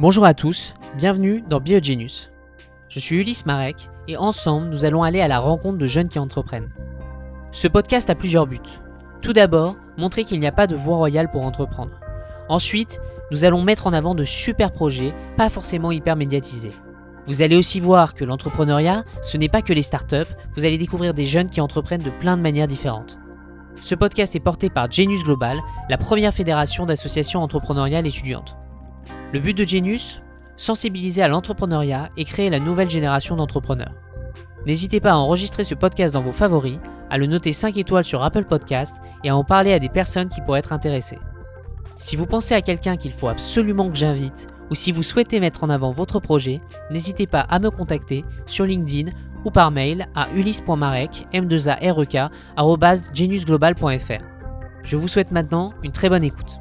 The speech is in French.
Bonjour à tous, bienvenue dans Biogenius. Je suis Ulysse Marek et ensemble nous allons aller à la rencontre de jeunes qui entreprennent. Ce podcast a plusieurs buts. Tout d'abord, montrer qu'il n'y a pas de voie royale pour entreprendre. Ensuite, nous allons mettre en avant de super projets, pas forcément hyper médiatisés. Vous allez aussi voir que l'entrepreneuriat, ce n'est pas que les startups, vous allez découvrir des jeunes qui entreprennent de plein de manières différentes. Ce podcast est porté par Genius Global, la première fédération d'associations entrepreneuriales étudiantes. Le but de Genius Sensibiliser à l'entrepreneuriat et créer la nouvelle génération d'entrepreneurs. N'hésitez pas à enregistrer ce podcast dans vos favoris, à le noter 5 étoiles sur Apple Podcast et à en parler à des personnes qui pourraient être intéressées. Si vous pensez à quelqu'un qu'il faut absolument que j'invite, ou si vous souhaitez mettre en avant votre projet, n'hésitez pas à me contacter sur LinkedIn ou par mail à ulysse.marek m 2 arek Je vous souhaite maintenant une très bonne écoute.